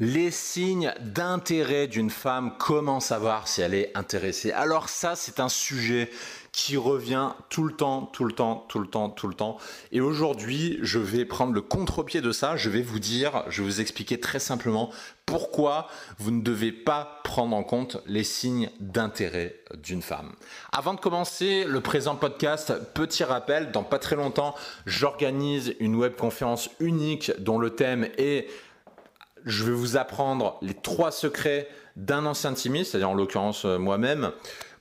Les signes d'intérêt d'une femme, comment savoir si elle est intéressée Alors ça, c'est un sujet qui revient tout le temps, tout le temps, tout le temps, tout le temps. Et aujourd'hui, je vais prendre le contre-pied de ça. Je vais vous dire, je vais vous expliquer très simplement pourquoi vous ne devez pas prendre en compte les signes d'intérêt d'une femme. Avant de commencer le présent podcast, petit rappel, dans pas très longtemps, j'organise une webconférence unique dont le thème est je vais vous apprendre les trois secrets d'un ancien timide, c'est-à-dire en l'occurrence euh, moi-même,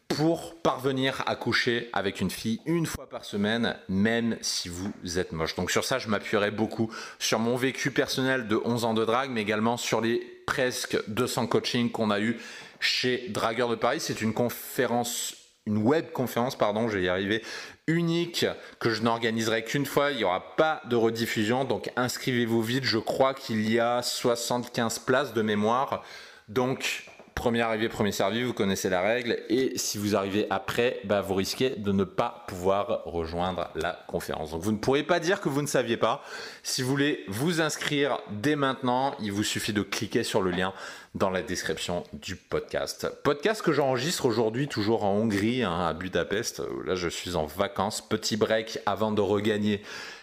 pour parvenir à coucher avec une fille une fois par semaine, même si vous êtes moche. Donc sur ça, je m'appuierai beaucoup sur mon vécu personnel de 11 ans de drague, mais également sur les presque 200 coachings qu'on a eu chez Dragueur de Paris. C'est une conférence une web conférence, pardon, je vais y arriver, unique que je n'organiserai qu'une fois. Il n'y aura pas de rediffusion, donc inscrivez-vous vite. Je crois qu'il y a 75 places de mémoire. Donc, premier arrivé, premier servi, vous connaissez la règle. Et si vous arrivez après, bah, vous risquez de ne pas pouvoir rejoindre la conférence. Donc vous ne pourrez pas dire que vous ne saviez pas. Si vous voulez vous inscrire dès maintenant, il vous suffit de cliquer sur le lien dans la description du podcast. Podcast que j'enregistre aujourd'hui toujours en Hongrie, hein, à Budapest. Là, je suis en vacances. Petit break avant de regagner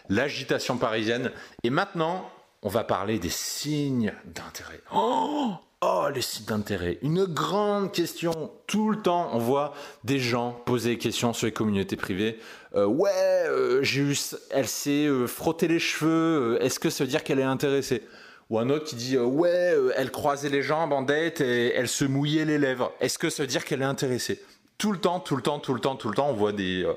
l'agitation parisienne. Et maintenant, on va parler des signes d'intérêt. Oh Oh, les sites d'intérêt. Une grande question. Tout le temps, on voit des gens poser des questions sur les communautés privées. Euh, ouais, euh, j'ai eu, elle s'est euh, frottée les cheveux. Est-ce que ça veut dire qu'elle est intéressée? Ou un autre qui dit ouais, elle croisait les jambes en date et elle se mouillait les lèvres. Est-ce que ça veut dire qu'elle est intéressée? Tout le temps, tout le temps, tout le temps, tout le temps, on voit des,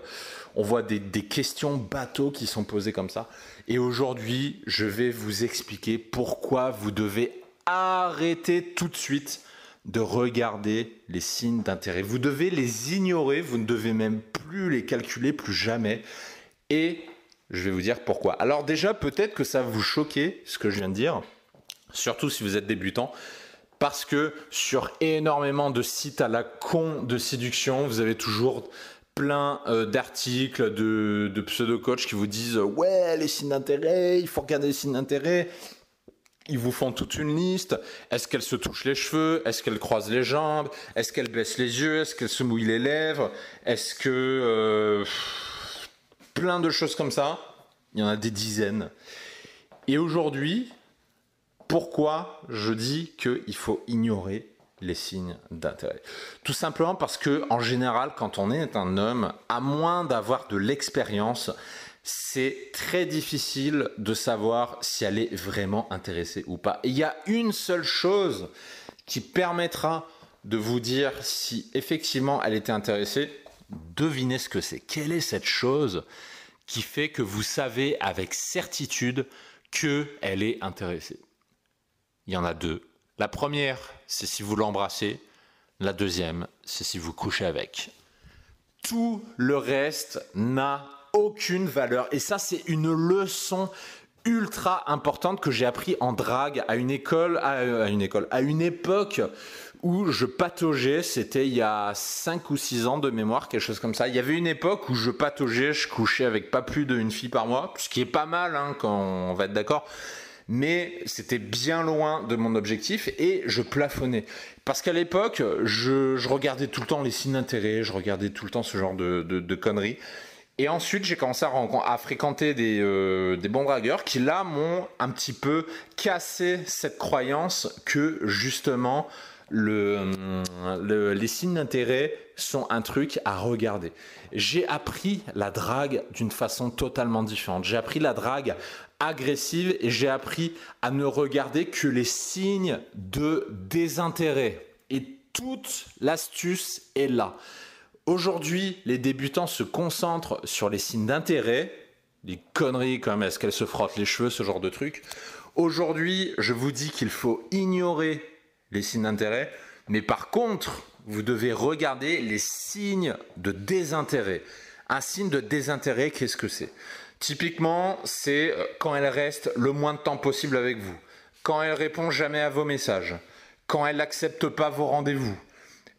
on voit des, des questions bateaux qui sont posées comme ça. Et aujourd'hui, je vais vous expliquer pourquoi vous devez arrêtez tout de suite de regarder les signes d'intérêt. Vous devez les ignorer, vous ne devez même plus les calculer, plus jamais. Et je vais vous dire pourquoi. Alors déjà, peut-être que ça va vous choquer, ce que je viens de dire, surtout si vous êtes débutant, parce que sur énormément de sites à la con de séduction, vous avez toujours plein euh, d'articles de, pseudo-coachs qui vous disent ouais les signes d'intérêt, il faut regarder les signes d'intérêt. Ils vous font toute une liste. Est-ce qu'elle se touche les cheveux? Est-ce qu'elle croise les jambes? Est-ce qu'elle baisse les yeux? Est-ce qu'elle se mouille les lèvres? Est-ce que... Euh, plein de choses comme ça? Il y en a des dizaines. Et aujourd'hui, pourquoi je dis qu'il faut ignorer les signes d'intérêt? Tout simplement parce que, en général, quand on est un homme, à moins d'avoir de l'expérience, c'est très difficile de savoir si elle est vraiment intéressée ou pas. il y a une seule chose qui permettra de vous dire si effectivement elle était intéressée. Devinez ce que c'est. Quelle est cette chose qui fait que vous savez avec certitude qu'elle est intéressée? Il y en a deux. La première, c'est si vous l'embrassez. La deuxième, c'est si vous couchez avec. Tout le reste n'a aucune valeur. Et ça, c'est une leçon ultra importante que j'ai appris en drague à une école, à, une école, à une époque où je pataugeais, c'était il y a 5 ou 6 ans de mémoire, quelque chose comme ça. Il y avait une époque où je pataugeais, je couchais avec pas plus d'une fille par mois, ce qui est pas mal hein, quand on va être d'accord. Mais c'était bien loin de mon objectif et je plafonnais. Parce qu'à l'époque, je, regardais tout le temps les signes d'intérêt, je regardais tout le temps ce genre de conneries. Et ensuite, j'ai commencé à, fréquenter euh, des, bons dragueurs qui, là, m'ont un petit peu cassé cette croyance que, justement, les signes d'intérêt sont un truc à regarder. J'ai appris la drague d'une façon totalement différente. J'ai appris la drague agressive et j'ai appris à ne regarder que les signes de désintérêt. Et toute l'astuce est là. Aujourd'hui, les débutants se concentrent sur les signes d'intérêt, des conneries comme est-ce qu'elle se frotte les cheveux, ce genre de trucs. Aujourd'hui, je vous dis qu'il faut ignorer les signes d'intérêt, mais par contre, vous devez regarder les signes de désintérêt. Un signe de désintérêt, qu'est-ce que c'est? Typiquement, c'est euh, quand elle reste le moins de temps possible avec vous, quand elle répond jamais à vos messages, quand elle n'accepte pas vos rendez-vous,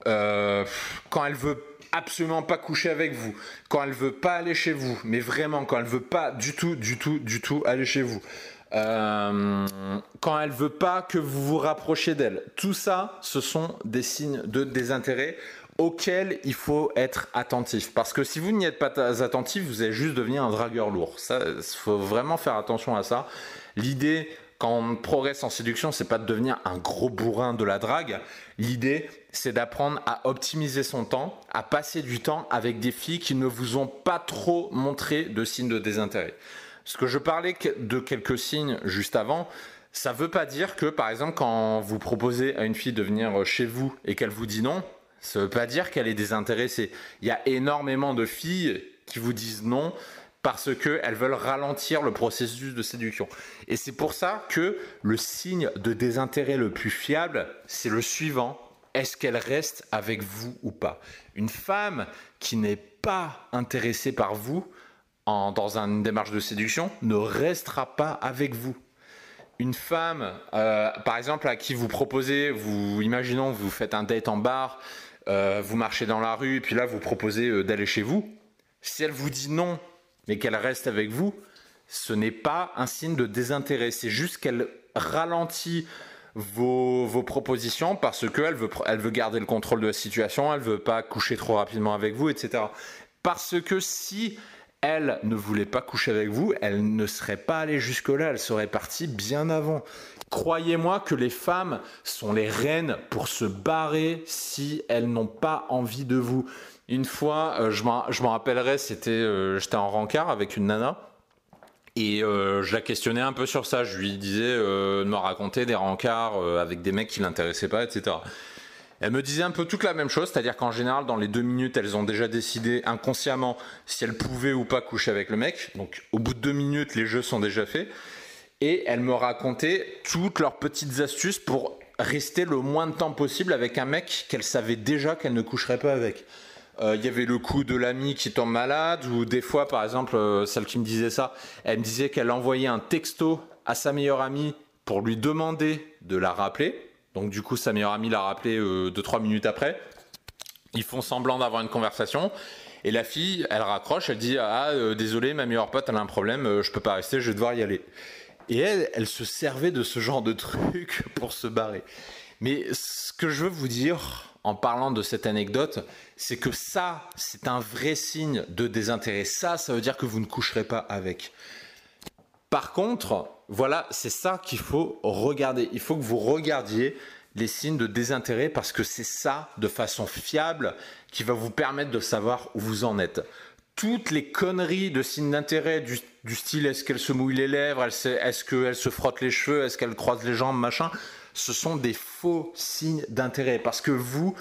euh, quand elle veut absolument pas coucher avec vous, quand elle veut pas aller chez vous, mais vraiment quand elle veut pas du tout, du tout, du tout aller chez vous, euh, quand elle veut pas que vous vous rapprochiez d'elle. Tout ça, ce sont des signes de désintérêt auxquels il faut être attentif. Parce que si vous n'y êtes pas attentif, vous allez juste devenir un dragueur lourd. Il faut vraiment faire attention à ça. L'idée, quand on progresse en séduction, c'est pas de devenir un gros bourrin de la drague. L'idée, c'est d'apprendre à optimiser son temps, à passer du temps avec des filles qui ne vous ont pas trop montré de signes de désintérêt. Ce que je parlais de quelques signes juste avant, ça veut pas dire que, par exemple, quand vous proposez à une fille de venir chez vous et qu'elle vous dit non, ça veut pas dire qu'elle est désintéressée. Il y a énormément de filles qui vous disent non parce qu'elles veulent ralentir le processus de séduction. Et c'est pour ça que le signe de désintérêt le plus fiable, c'est le suivant. Est-ce qu'elle reste avec vous ou pas? Une femme qui n'est pas intéressée par vous, dans une démarche de séduction ne restera pas avec vous. Une femme, euh, par exemple, à qui vous proposez, vous imaginons, vous faites un date en bar, euh, vous marchez dans la rue, et puis là vous proposez euh, d'aller chez vous. Si elle vous dit non, mais qu'elle reste avec vous, ce n'est pas un signe de désintérêt. C'est juste qu'elle ralentit vos, propositions parce qu'elle veut, elle veut garder le contrôle de la situation, elle veut pas coucher trop rapidement avec vous, etc. Parce que si elle ne voulait pas coucher avec vous, elle ne serait pas allée jusque-là, elle serait partie bien avant. Croyez-moi que les femmes sont les reines pour se barrer si elles n'ont pas envie de vous. Une fois, euh, je m'en rappellerai, euh, j'étais en rencard avec une nana. Et euh, je la questionnais un peu sur ça. Je lui disais de me raconter des rencarts avec des mecs qui l'intéressaient pas, etc. Elle me disait un peu toute la même chose, c'est-à-dire qu'en général, dans les deux minutes, elles ont déjà décidé inconsciemment si elles pouvaient ou pas coucher avec le mec. Donc, au bout de deux minutes, les jeux sont déjà faits. Et elle me racontait toutes leurs petites astuces pour rester le moins de temps possible avec un mec qu'elle savait déjà qu'elle ne coucherait pas avec. Euh, il y avait le coup de l'ami qui tombe malade, ou des fois, par exemple, euh, celle qui me disait ça, elle me disait qu'elle envoyait un texto à sa meilleure amie pour lui demander de la rappeler. Donc du coup, sa meilleure amie l'a rappelé 2-3 euh, minutes après. Ils font semblant d'avoir une conversation. Et la fille, elle raccroche, elle dit Ah, désolé, ma meilleure pote, elle a un problème, euh, je peux pas rester, je vais devoir y aller. Et elle, elle se servait de ce genre de truc pour se barrer. Mais ce que je veux vous dire en parlant de cette anecdote, c'est que ça, c'est un vrai signe de désintérêt. Ça, ça veut dire que vous ne coucherez pas avec. Par contre, voilà, c'est ça qu'il faut regarder. Il faut que vous regardiez les signes de désintérêt parce que c'est ça, de façon fiable, qui va vous permettre de savoir où vous en êtes. Toutes les conneries de signes d'intérêt du, style est-ce qu'elle se mouille les lèvres, est-ce qu'elle se frotte les cheveux, est-ce qu'elle croise les jambes, machin, ce sont des faux signes d'intérêt parce que vous,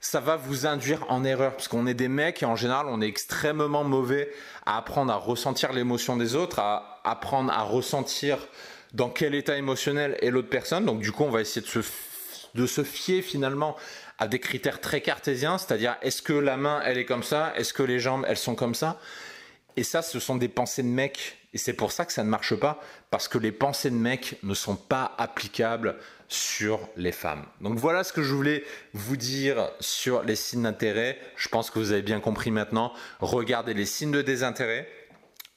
ça va vous induire en erreur parce qu'on est des mecs et en général on est extrêmement mauvais à apprendre à ressentir l'émotion des autres, à apprendre à ressentir dans quel état émotionnel est l'autre personne. Donc du coup on va essayer de se, de se fier finalement à des critères très cartésiens, c'est-à-dire est-ce que la main elle est comme ça, est-ce que les jambes elles sont comme ça? Et ça ce sont des pensées de mecs et c'est pour ça que ça ne marche pas parce que les pensées de mecs ne sont pas applicables sur les femmes. Donc voilà ce que je voulais vous dire sur les signes d'intérêt. Je pense que vous avez bien compris maintenant. Regardez les signes de désintérêt.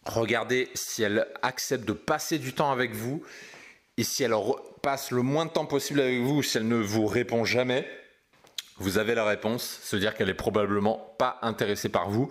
Regardez si elle accepte de passer du temps avec vous et si elle passe le moins de temps possible avec vous ou si elle ne vous répond jamais. Vous avez la réponse, se dire qu'elle est probablement pas intéressée par vous.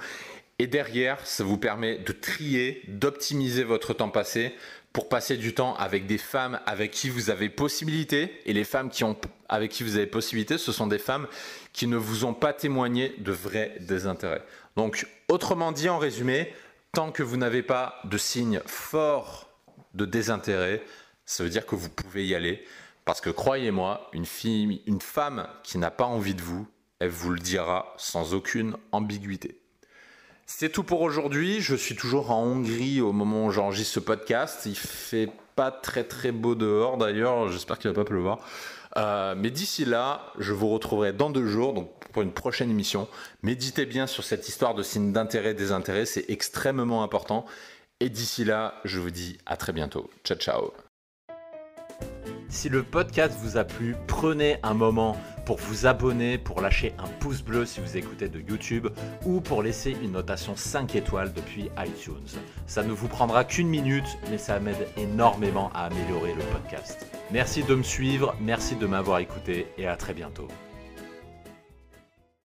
Et derrière, ça vous permet de trier, d'optimiser votre temps passé pour passer du temps avec des femmes avec qui vous avez possibilité. Et les femmes qui ont, avec qui vous avez possibilité, ce sont des femmes qui ne vous ont pas témoigné de vrai désintérêt. Donc, autrement dit, en résumé, tant que vous n'avez pas de signe fort de désintérêt, ça veut dire que vous pouvez y aller. Parce que croyez-moi, une femme qui n'a pas envie de vous, elle vous le dira sans aucune ambiguïté. C'est tout pour aujourd'hui. Je suis toujours en Hongrie au moment où j'enregistre ce podcast. Il fait pas très très beau dehors d'ailleurs. J'espère qu'il va pas pleuvoir. Euh, mais d'ici là, je vous retrouverai dans deux jours, pour une prochaine émission. Méditez bien sur cette histoire de signe d'intérêt, désintérêt, c'est extrêmement important. Et d'ici là, je vous dis à très bientôt. Ciao, ciao. Si le podcast vous a plu, prenez un moment pour vous abonner, pour lâcher un pouce bleu si vous écoutez de YouTube ou pour laisser une notation 5 étoiles depuis iTunes. Ça ne vous prendra qu'une minute, mais ça m'aide énormément à améliorer le podcast. Merci de me suivre, merci de m'avoir écouté et à très bientôt.